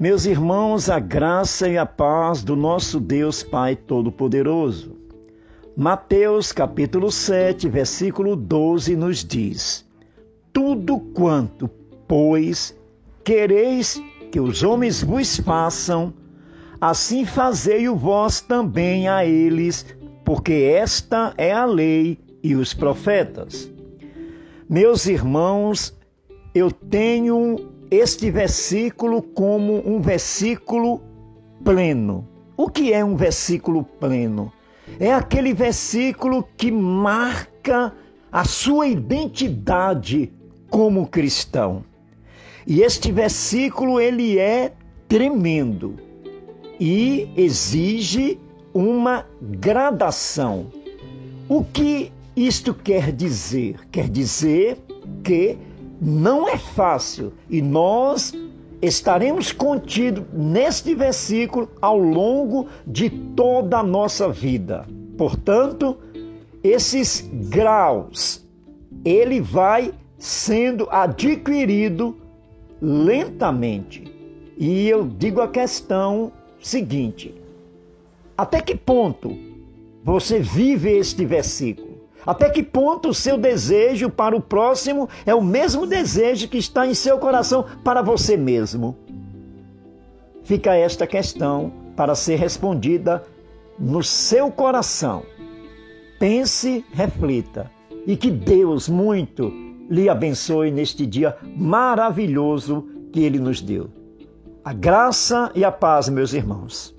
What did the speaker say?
Meus irmãos, a graça e a paz do nosso Deus Pai Todo-Poderoso. Mateus capítulo 7, versículo 12 nos diz: Tudo quanto, pois, quereis que os homens vos façam, assim fazei-o vós também a eles, porque esta é a lei e os profetas. Meus irmãos, eu tenho este versículo como um versículo pleno. O que é um versículo pleno? É aquele versículo que marca a sua identidade como cristão. E este versículo ele é tremendo e exige uma gradação. O que isto quer dizer? Quer dizer que não é fácil e nós estaremos contidos neste versículo ao longo de toda a nossa vida. Portanto, esses graus ele vai sendo adquirido lentamente. E eu digo a questão seguinte: até que ponto você vive este versículo? Até que ponto o seu desejo para o próximo é o mesmo desejo que está em seu coração para você mesmo? Fica esta questão para ser respondida no seu coração. Pense, reflita e que Deus muito lhe abençoe neste dia maravilhoso que ele nos deu. A graça e a paz, meus irmãos.